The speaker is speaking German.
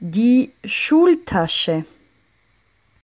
Die Schultasche.